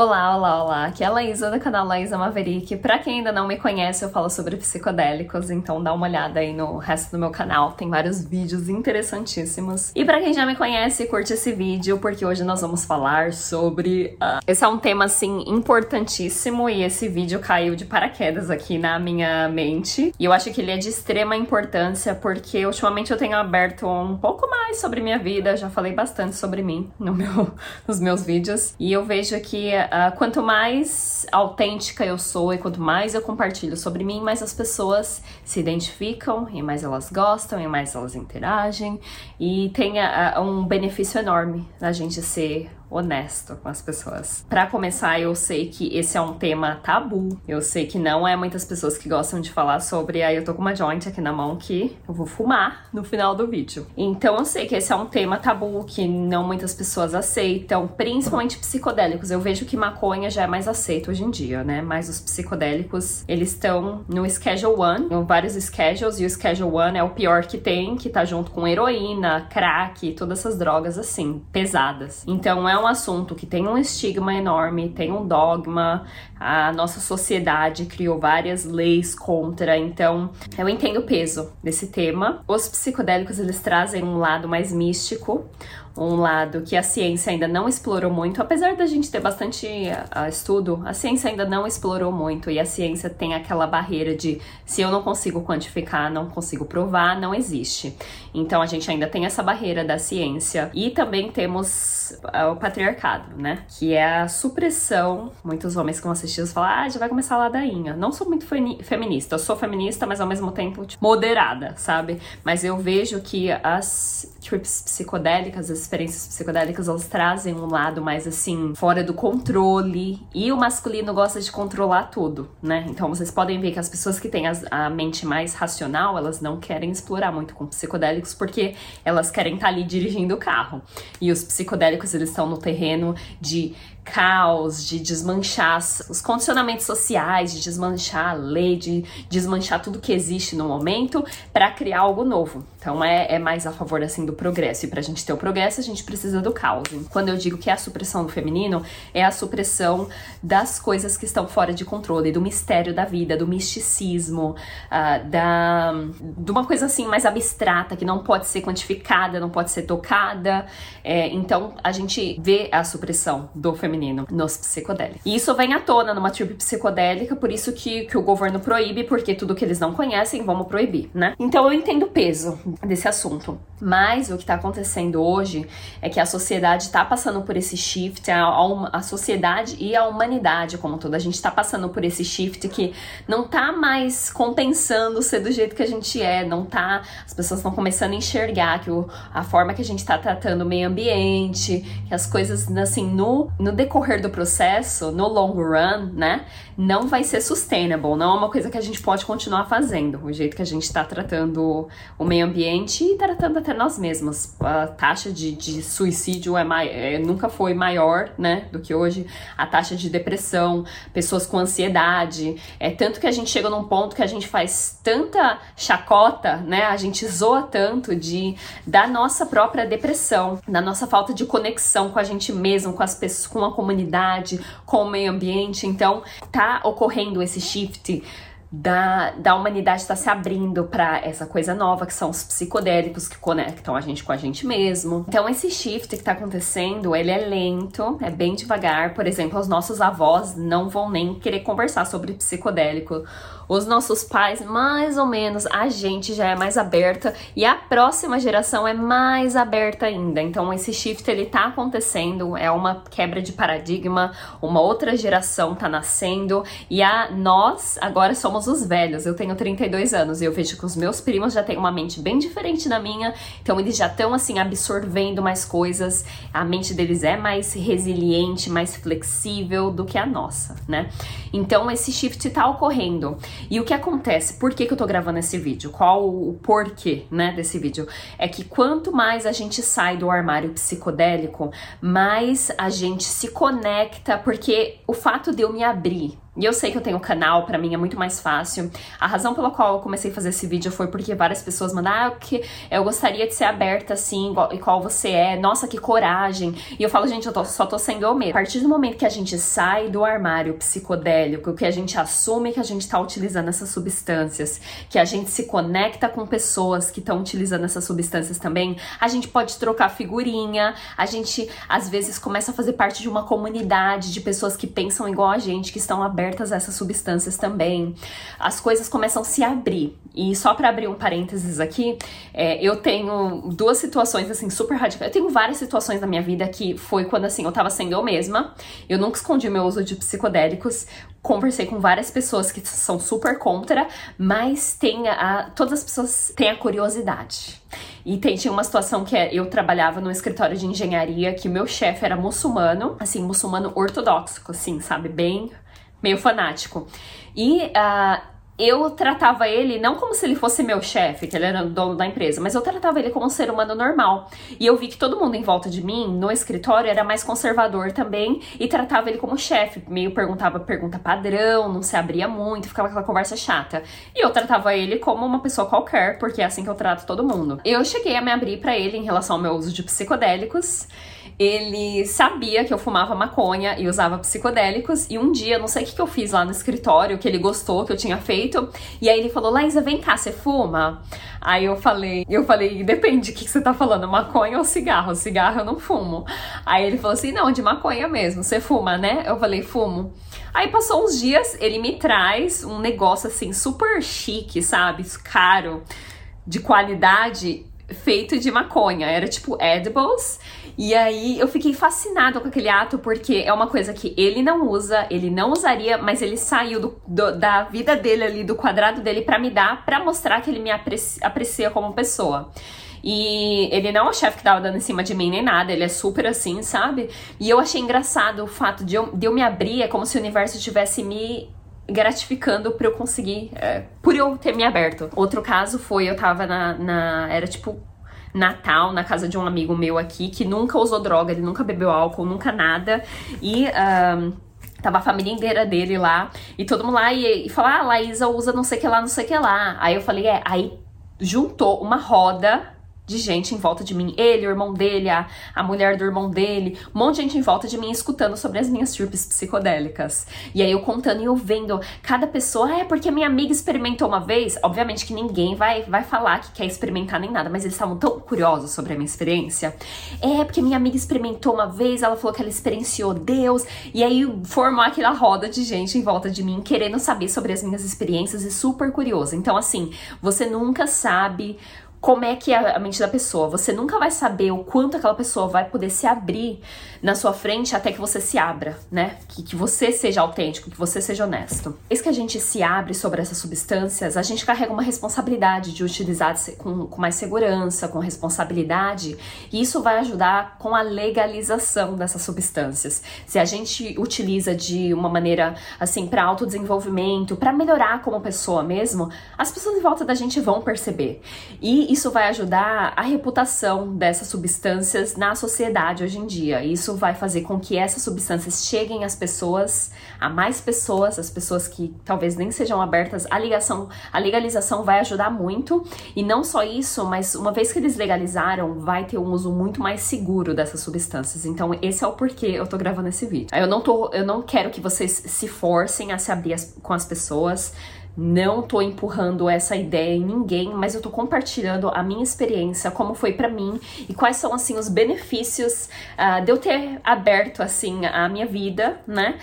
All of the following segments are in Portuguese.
Olá, olá, olá. Aqui é a Laísa do canal Laísa Maverick. Pra quem ainda não me conhece, eu falo sobre psicodélicos, então dá uma olhada aí no resto do meu canal. Tem vários vídeos interessantíssimos. E pra quem já me conhece, curte esse vídeo, porque hoje nós vamos falar sobre... Uh... Esse é um tema, assim, importantíssimo e esse vídeo caiu de paraquedas aqui na minha mente. E eu acho que ele é de extrema importância, porque ultimamente eu tenho aberto um pouco mais sobre minha vida, já falei bastante sobre mim no meu, nos meus vídeos. E eu vejo que uh, quanto mais autêntica eu sou e quanto mais eu compartilho sobre mim, mais as pessoas se identificam e mais elas gostam e mais elas interagem. E tem uh, um benefício enorme da gente ser honesto com as pessoas. Para começar, eu sei que esse é um tema tabu. Eu sei que não é muitas pessoas que gostam de falar sobre. Aí eu tô com uma joint aqui na mão que eu vou fumar no final do vídeo. Então eu sei que esse é um tema tabu que não muitas pessoas aceitam, principalmente psicodélicos. Eu vejo que maconha já é mais aceito hoje em dia, né? Mas os psicodélicos, eles estão no Schedule 1, em vários schedules, e o Schedule 1 é o pior que tem, que tá junto com heroína, crack, todas essas drogas assim, pesadas. Então é um assunto que tem um estigma enorme, tem um dogma, a nossa sociedade criou várias leis contra, então eu entendo o peso desse tema. Os psicodélicos eles trazem um lado mais místico, um lado que a ciência ainda não explorou muito, apesar da gente ter bastante uh, estudo, a ciência ainda não explorou muito e a ciência tem aquela barreira de se eu não consigo quantificar, não consigo provar, não existe. Então a gente ainda tem essa barreira da ciência e também temos uh, o patriarcado, né? Que é a supressão. Muitos homens que vão assistir falam, ah, já vai começar a ladainha. Não sou muito feminista, eu sou feminista, mas ao mesmo tempo tipo, moderada, sabe? Mas eu vejo que as trips psicodélicas, as experiências psicodélicas, elas trazem um lado mais assim, fora do controle. E o masculino gosta de controlar tudo, né? Então vocês podem ver que as pessoas que têm as, a mente mais racional, elas não querem explorar muito com psicodélicos porque elas querem estar tá ali dirigindo o carro. E os psicodélicos, eles estão no terreno de caos, de desmanchar os condicionamentos sociais, de desmanchar a lei, de desmanchar tudo que existe no momento para criar algo novo. Então é, é, mais a favor assim do progresso. E pra gente ter o progresso, a gente precisa do caos. Quando eu digo que é a supressão do feminino, é a supressão das coisas que estão fora de controle, do mistério da vida, do misticismo, uh, da de uma coisa assim mais abstrata que não pode ser quantificada, não pode ser tocada. É, então a gente vê a supressão do feminino feminino nos psicodélicos. E isso vem à tona numa tribo psicodélica, por isso que, que o governo proíbe, porque tudo que eles não conhecem, vamos proibir, né? Então eu entendo o peso desse assunto. Mas o que está acontecendo hoje é que a sociedade está passando por esse shift, a, a, sociedade e a humanidade como toda. A gente está passando por esse shift que não tá mais compensando ser do jeito que a gente é, não tá. As pessoas estão começando a enxergar que o, a forma que a gente está tratando o meio ambiente, que as coisas, assim, no, no decorrer do processo, no long run, né, não vai ser sustainable, não é uma coisa que a gente pode continuar fazendo, o jeito que a gente está tratando o meio ambiente e tratando até nós mesmos. A taxa de, de suicídio é, é, nunca foi maior, né, do que hoje. A taxa de depressão, pessoas com ansiedade, é tanto que a gente chega num ponto que a gente faz tanta chacota, né, a gente zoa tanto de da nossa própria depressão, da nossa falta de conexão com a gente mesmo, com as pessoas, com a comunidade, com o meio ambiente. Então, tá ocorrendo esse shift da, da humanidade está se abrindo para essa coisa nova, que são os psicodélicos que conectam a gente com a gente mesmo. Então, esse shift que está acontecendo, ele é lento, é bem devagar. Por exemplo, os nossos avós não vão nem querer conversar sobre psicodélico os nossos pais, mais ou menos, a gente já é mais aberta e a próxima geração é mais aberta ainda. Então esse shift ele tá acontecendo, é uma quebra de paradigma, uma outra geração tá nascendo e a nós agora somos os velhos. Eu tenho 32 anos e eu vejo que os meus primos já têm uma mente bem diferente da minha, então eles já estão assim absorvendo mais coisas. A mente deles é mais resiliente, mais flexível do que a nossa, né? Então esse shift tá ocorrendo. E o que acontece? Por que, que eu tô gravando esse vídeo? Qual o porquê, né, desse vídeo? É que quanto mais a gente sai do armário psicodélico, mais a gente se conecta, porque o fato de eu me abrir E eu sei que eu tenho canal, para mim é muito mais fácil. A razão pela qual eu comecei a fazer esse vídeo foi porque várias pessoas mandaram, ah, que eu gostaria de ser aberta assim, igual, igual você é. Nossa, que coragem. E eu falo, gente, eu tô, só tô sendo eu mesmo. A partir do momento que a gente sai do armário psicodélico, que a gente assume que a gente tá utilizando essas substâncias, que a gente se conecta com pessoas que estão utilizando essas substâncias também, a gente pode trocar figurinha, a gente às vezes começa a fazer parte de uma comunidade de pessoas que pensam igual a gente, que estão abertas essas substâncias também. As coisas começam a se abrir. E só para abrir um parênteses aqui, é, eu tenho duas situações assim super radicais. Eu tenho várias situações na minha vida que foi quando assim eu tava sendo eu mesma. Eu nunca escondi meu uso de psicodélicos. Conversei com várias pessoas que são super contra, mas tem a, todas as pessoas têm a curiosidade. E tem, tinha uma situação que é, eu trabalhava no escritório de engenharia que o meu chefe era muçulmano, assim, muçulmano ortodoxo, assim, sabe? Bem, meio fanático. E uh, eu tratava ele não como se ele fosse meu chefe, que ele era o dono da empresa, mas eu tratava ele como um ser humano normal. E eu vi que todo mundo em volta de mim, no escritório, era mais conservador também e tratava ele como chefe. Meio perguntava pergunta padrão, não se abria muito, ficava aquela conversa chata. E eu tratava ele como uma pessoa qualquer, porque é assim que eu trato todo mundo. Eu cheguei a me abrir para ele em relação ao meu uso de psicodélicos ele sabia que eu fumava maconha e usava psicodélicos. E um dia, não sei o que, que eu fiz lá no escritório, que ele gostou, que eu tinha feito. E aí ele falou: Laísa, vem cá, você fuma? Aí eu falei, eu falei, depende, o que, que você tá falando? Maconha ou cigarro? Cigarro eu não fumo. Aí ele falou assim: não, de maconha mesmo, você fuma, né? Eu falei, fumo. Aí passou uns dias, ele me traz um negócio assim, super chique, sabe? Caro, de qualidade feito de maconha. Era tipo edibles. E aí eu fiquei fascinada com aquele ato, porque é uma coisa que ele não usa, ele não usaria, mas ele saiu do, do, da vida dele ali, do quadrado dele, para me dar, para mostrar que ele me aprecia, aprecia como pessoa. E ele não é o chefe que tava dando em cima de mim nem nada, ele é super assim, sabe? E eu achei engraçado o fato de eu, de eu me abrir, é como se o universo tivesse me gratificando para eu conseguir, é, por eu ter me aberto. Outro caso foi, eu tava na, na, era tipo Natal na casa de um amigo meu aqui que nunca usou droga, ele nunca bebeu álcool, nunca nada. E um, tava a família inteira dele lá e todo mundo lá e, e falou: Ah, Laísa usa não sei o que lá, não sei o que lá. Aí eu falei: É, aí juntou uma roda de gente em volta de mim. Ele, o irmão dele, a, a mulher do irmão dele, um monte de gente em volta de mim escutando sobre as minhas trips psicodélicas. E aí eu contando e eu vendo cada pessoa, ah, é porque minha amiga experimentou uma vez. Obviamente que ninguém vai, vai falar que quer experimentar nem nada, mas eles estavam tão curiosos sobre a minha experiência. É, porque minha amiga experimentou uma vez, ela falou que ela experienciou Deus, e aí formou aquela roda de gente em volta de mim querendo saber sobre as minhas experiências e super curioso. Então, assim, você nunca sabe como é que é a mente da pessoa. Você nunca vai saber o quanto aquela pessoa vai poder se abrir na sua frente até que você se abra, né? Que, que você seja autêntico, que você seja honesto. Desde que a gente se abre sobre essas substâncias, a gente carrega uma responsabilidade de utilizar com, com mais segurança, com responsabilidade, e isso vai ajudar com a legalização dessas substâncias. Se a gente utiliza de uma maneira assim para autodesenvolvimento, para melhorar como pessoa mesmo, as pessoas em volta da gente vão perceber. E isso vai ajudar a reputação dessas substâncias na sociedade hoje em dia. Isso vai fazer com que essas substâncias cheguem às pessoas, a mais pessoas, as pessoas que talvez nem sejam abertas. A ligação, a legalização vai ajudar muito. E não só isso, mas uma vez que eles legalizaram, vai ter um uso muito mais seguro dessas substâncias. Então, esse é o porquê eu tô gravando esse vídeo. Eu não tô, eu não quero que vocês se forcem a se abrir as, com as pessoas. Não tô empurrando essa ideia em ninguém, mas eu tô compartilhando a minha experiência, como foi para mim e quais são assim os benefícios uh, de eu ter aberto assim a minha vida, né?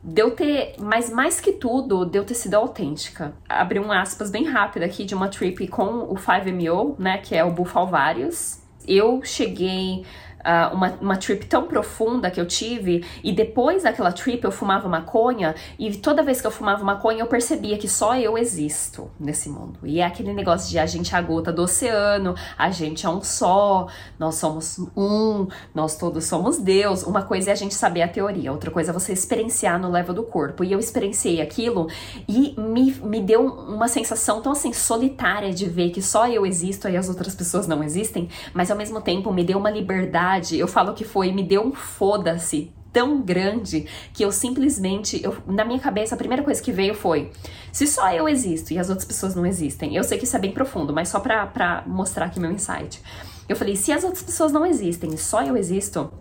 De eu ter, mas mais que tudo, de eu ter sido autêntica. Abri um aspas bem rápido aqui de uma trip com o 5MEO, né, que é o Bufalvários. Eu cheguei uh, uma, uma trip tão profunda que eu tive, e depois daquela trip eu fumava maconha, e toda vez que eu fumava maconha eu percebia que só eu existo nesse mundo. E é aquele negócio de a gente é a gota do oceano, a gente é um só, nós somos um, nós todos somos Deus. Uma coisa é a gente saber a teoria, outra coisa é você experienciar no level do corpo. E eu experienciei aquilo e me, me deu uma sensação tão assim solitária de ver que só eu existo e as outras pessoas não existem, mas ao mesmo tempo me deu uma liberdade verdade, eu falo que foi, me deu um foda-se tão grande que eu simplesmente, eu, na minha cabeça, a primeira coisa que veio foi: se só eu existo e as outras pessoas não existem, eu sei que isso é bem profundo, mas só pra, pra mostrar aqui meu insight. Eu falei: se as outras pessoas não existem e só eu existo,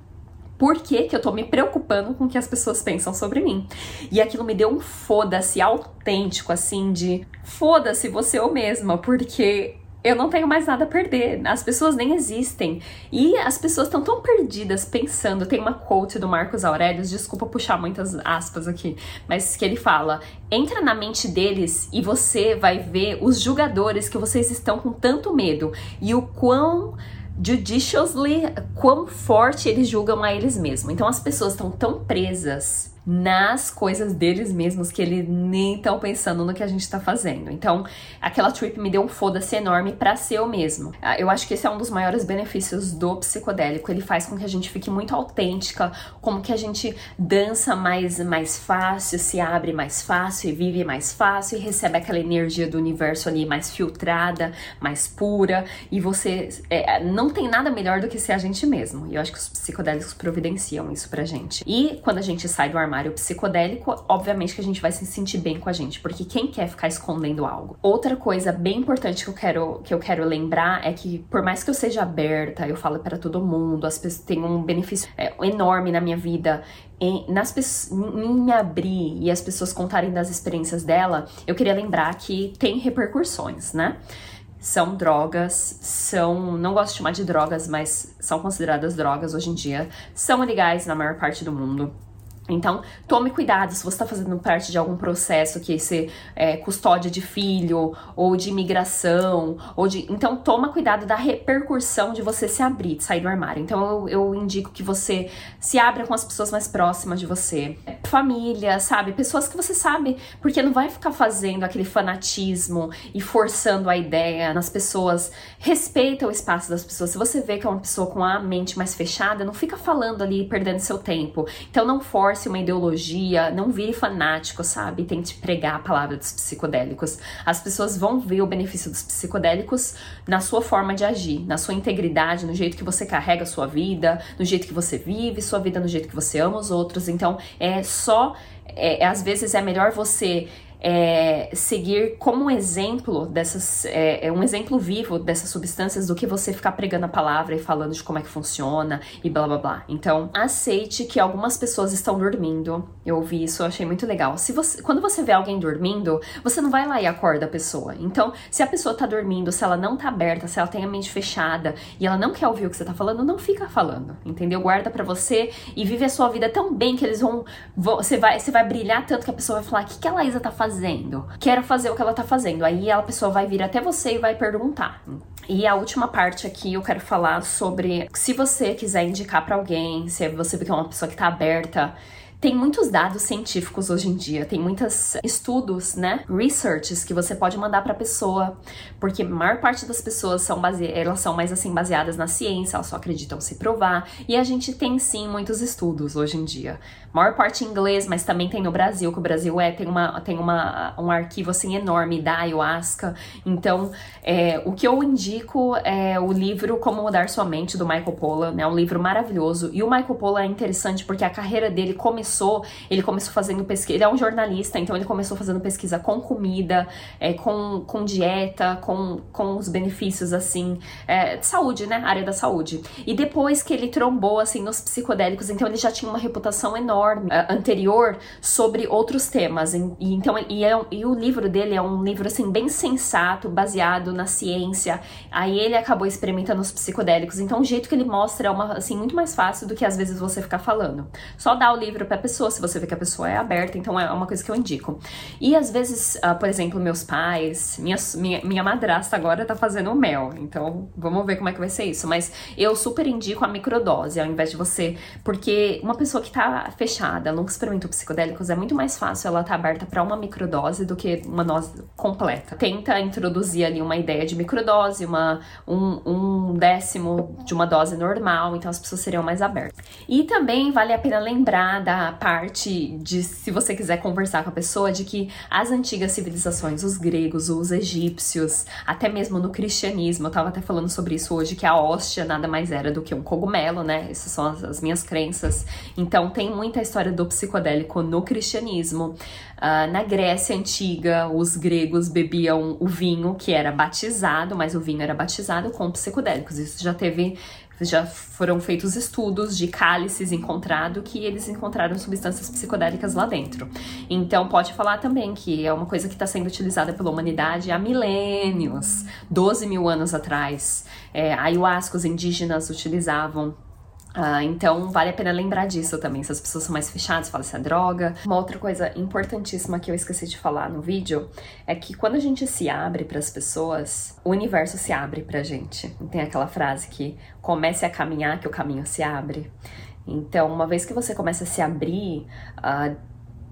por que, que eu tô me preocupando com o que as pessoas pensam sobre mim. E aquilo me deu um foda-se autêntico, assim, de foda-se você eu mesma, porque eu não tenho mais nada a perder. As pessoas nem existem. E as pessoas estão tão perdidas pensando. Tem uma quote do Marcos Aurelius, desculpa puxar muitas aspas aqui, mas que ele fala: entra na mente deles e você vai ver os julgadores que vocês estão com tanto medo e o quão judiciously quão forte eles julgam a eles mesmos. Então as pessoas estão tão presas nas coisas deles mesmos que eles nem estão pensando no que a gente tá fazendo. Então, aquela trip me deu um foda-se enorme para ser eu mesmo. Ah, eu acho que esse é um dos maiores benefícios do psicodélico. Ele faz com que a gente fique muito autêntica, como que a gente dança mais, mais fácil, se abre mais fácil e vive mais fácil e recebe aquela energia do universo ali mais filtrada, mais pura. E você é, não tem nada melhor do que ser a gente mesmo. E eu acho que os psicodélicos providenciam isso pra gente. E quando a gente sai do armário, cenário psicodélico, obviamente que a gente vai se sentir bem com a gente, porque quem quer ficar escondendo algo? Outra coisa bem importante que eu quero que eu quero lembrar é que por mais que eu seja aberta, eu falo para todo mundo, as pessoas têm um benefício é, enorme na minha vida, em, nas, em me abrir e as pessoas contarem das experiências dela, eu queria lembrar que tem repercussões, né? São drogas, são. Não gosto de chamar de drogas, mas são consideradas drogas hoje em dia. São ilegais na maior parte do mundo. Então, tome cuidado se você está fazendo parte de algum processo que se é, custódia de filho ou de imigração, ou de. Então, toma cuidado da repercussão de você se abrir, de sair do armário. Então, eu, eu indico que você se abra com as pessoas mais próximas de você, família, sabe? Pessoas que você sabe, porque não vai ficar fazendo aquele fanatismo e forçando a ideia nas pessoas. Respeita o espaço das pessoas. Se você vê que é uma pessoa com a mente mais fechada, não fica falando ali, perdendo seu tempo. Então, não force uma ideologia, não vire fanático, sabe? Tente pregar a palavra dos psicodélicos. As pessoas vão ver o benefício dos psicodélicos na sua forma de agir, na sua integridade, no jeito que você carrega a sua vida, no jeito que você vive sua vida, no jeito que você ama os outros. Então, é só. É, às vezes é melhor você é, seguir como um exemplo dessas, é, é, um exemplo vivo dessas substâncias do que você ficar pregando a palavra e falando de como é que funciona e blá blá blá. Então, aceite que algumas pessoas estão dormindo. Eu ouvi isso, eu achei muito legal. Se você, quando você vê alguém dormindo, você não vai lá e acorda a pessoa. Então, se a pessoa tá dormindo, se ela não tá aberta, se ela tem a mente fechada e ela não quer ouvir o que você tá falando, não fica falando, entendeu? Guarda para você e vive a sua vida tão bem que eles vão, você vai, você vai brilhar tanto que a pessoa vai falar: "O que que a Laísa tá fazendo?" Fazendo? Quero fazer o que ela tá fazendo. Aí a pessoa vai vir até você e vai perguntar. E a última parte aqui eu quero falar sobre se você quiser indicar para alguém, se você é uma pessoa que tá aberta tem muitos dados científicos hoje em dia, tem muitos estudos, né, researches que você pode mandar para pessoa, porque a maior parte das pessoas são base... elas são mais assim baseadas na ciência, elas só acreditam se provar, e a gente tem sim muitos estudos hoje em dia. A maior parte em inglês, mas também tem no Brasil, que o Brasil é tem uma tem uma um arquivo assim enorme da ayahuasca. Então, é, o que eu indico é o livro Como Mudar Sua Mente do Michael Pollan, né? Um livro maravilhoso. E o Michael Pollan é interessante porque a carreira dele começou começou, ele começou fazendo pesquisa, ele é um jornalista, então ele começou fazendo pesquisa com comida, é, com, com dieta, com, com os benefícios, assim, é, de saúde, né, área da saúde. E depois que ele trombou, assim, nos psicodélicos, então ele já tinha uma reputação enorme uh, anterior sobre outros temas. E, e então, e, é, e o livro dele é um livro, assim, bem sensato, baseado na ciência. Aí ele acabou experimentando os psicodélicos, então o jeito que ele mostra é uma, assim, muito mais fácil do que às vezes você ficar falando. Só dá o livro pra pessoa, se você vê que a pessoa é aberta, então é uma coisa que eu indico. E às vezes, uh, por exemplo, meus pais, minha, minha, minha madrasta agora tá fazendo mel, então vamos ver como é que vai ser isso. Mas eu super indico a microdose, ao invés de você. Porque uma pessoa que tá fechada, nunca experimentou psicodélicos, é muito mais fácil ela tá aberta para uma microdose do que uma dose completa. Tenta introduzir ali uma ideia de microdose, uma, um, um décimo de uma dose normal, então as pessoas seriam mais abertas. E também vale a pena lembrar da parte de, se você quiser conversar com a pessoa, de que as antigas civilizações, os gregos, os egípcios, até mesmo no cristianismo, eu tava até falando sobre isso hoje, que a hóstia nada mais era do que um cogumelo, né? Essas são as, as minhas crenças. Então tem muita história do psicodélico no cristianismo. Uh, na Grécia Antiga, os gregos bebiam o vinho que era batizado, mas o vinho era batizado com psicodélicos. Isso já teve já foram feitos estudos de cálices encontrado que eles encontraram substâncias psicodélicas lá dentro. Então pode falar também que é uma coisa que está sendo utilizada pela humanidade há milênios, 12 mil anos atrás. É, ayahuasca os indígenas utilizavam Uh, então, vale a pena lembrar disso também. Se as pessoas são mais fechadas, fala se é droga. Uma outra coisa importantíssima que eu esqueci de falar no vídeo é que quando a gente se abre para as pessoas, o universo se abre pra gente. Tem aquela frase que comece a caminhar que o caminho se abre. Então, uma vez que você começa a se abrir, uh,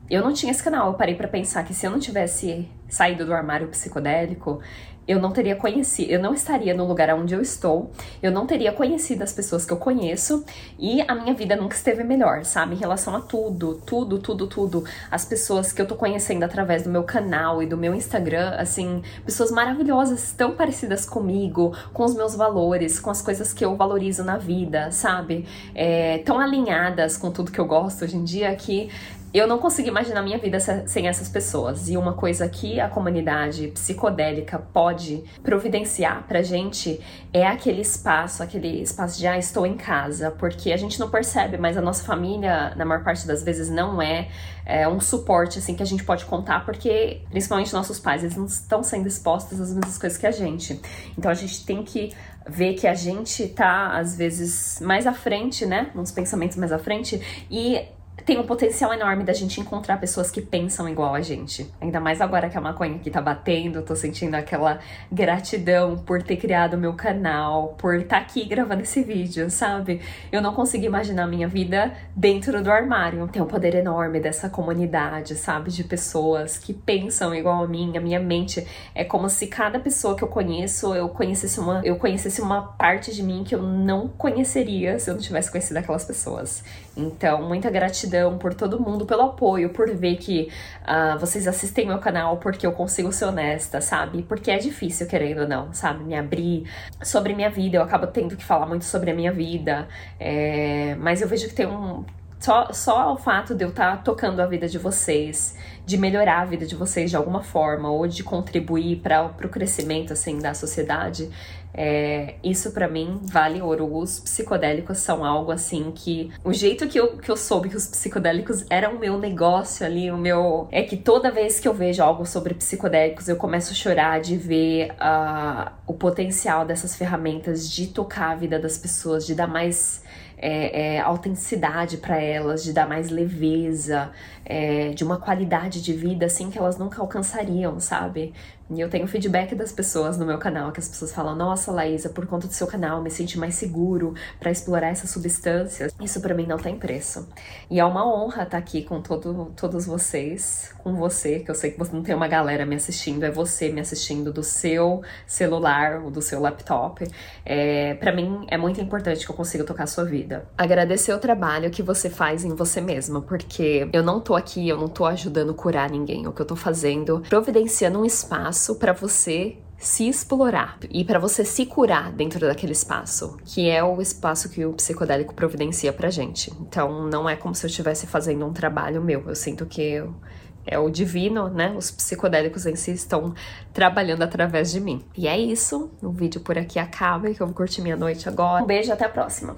eu não tinha esse canal. Eu parei para pensar que se eu não tivesse saído do armário psicodélico, eu não teria conhecido, eu não estaria no lugar onde eu estou, eu não teria conhecido as pessoas que eu conheço e a minha vida nunca esteve melhor, sabe? Em relação a tudo, tudo, tudo, tudo. As pessoas que eu tô conhecendo através do meu canal e do meu Instagram, assim, pessoas maravilhosas, tão parecidas comigo, com os meus valores, com as coisas que eu valorizo na vida, sabe? É, tão alinhadas com tudo que eu gosto hoje em dia que eu não consigo imaginar minha vida sem essas pessoas. E uma coisa que a comunidade psicodélica pode providenciar pra gente é aquele espaço, aquele espaço de ah, estou em casa, porque a gente não percebe, mas a nossa família, na maior parte das vezes, não é, é um suporte assim que a gente pode contar, porque principalmente nossos pais, eles não estão sendo expostos às mesmas coisas que a gente. Então a gente tem que ver que a gente tá, às vezes, mais à frente, né? Uns pensamentos mais à frente, e tem um potencial enorme da gente encontrar pessoas que pensam igual a gente. Ainda mais agora que a maconha aqui tá batendo, tô sentindo aquela gratidão por ter criado o meu canal, por estar tá aqui gravando esse vídeo, sabe? Eu não consigo imaginar a minha vida dentro do armário. Tem um poder enorme dessa comunidade, sabe? De pessoas que pensam igual a mim. A minha mente é como se cada pessoa que eu conheço, eu conhecesse uma, eu conhecesse uma parte de mim que eu não conheceria se eu não tivesse conhecido aquelas pessoas. Então, muita gratidão por todo mundo, pelo apoio, por ver que uh, vocês assistem meu canal porque eu consigo ser honesta, sabe? Porque é difícil, querendo ou não, sabe? Me abrir sobre minha vida, eu acabo tendo que falar muito sobre a minha vida, é... mas eu vejo que tem um. Só, só o fato de eu estar tá tocando a vida de vocês, de melhorar a vida de vocês de alguma forma, ou de contribuir para o crescimento assim da sociedade, é, isso para mim vale ouro. Os psicodélicos são algo assim que. O jeito que eu, que eu soube que os psicodélicos eram o meu negócio ali, o meu. É que toda vez que eu vejo algo sobre psicodélicos, eu começo a chorar de ver uh, o potencial dessas ferramentas de tocar a vida das pessoas, de dar mais é, é, autenticidade para elas, de dar mais leveza, é, de uma qualidade de vida assim que elas nunca alcançariam, sabe? E eu tenho feedback das pessoas no meu canal, que as pessoas falam: Nossa, Laísa, por conta do seu canal, me senti mais seguro para explorar essas substâncias. Isso para mim não tem preço. E é uma honra estar tá aqui com todo, todos vocês, com você, que eu sei que você não tem uma galera me assistindo, é você me assistindo do seu celular ou do seu laptop. É, para mim é muito importante que eu consiga tocar a sua vida. Agradecer o trabalho que você faz em você mesma, porque eu não tô aqui, eu não tô ajudando a curar ninguém. O que eu tô fazendo, providenciando um espaço espaço para você se explorar e para você se curar dentro daquele espaço, que é o espaço que o psicodélico providencia pra gente. Então não é como se eu estivesse fazendo um trabalho meu. Eu sinto que eu, é o divino, né? Os psicodélicos em si estão trabalhando através de mim. E é isso. O vídeo por aqui acaba, que eu vou curtir minha noite agora. Um beijo, até a próxima.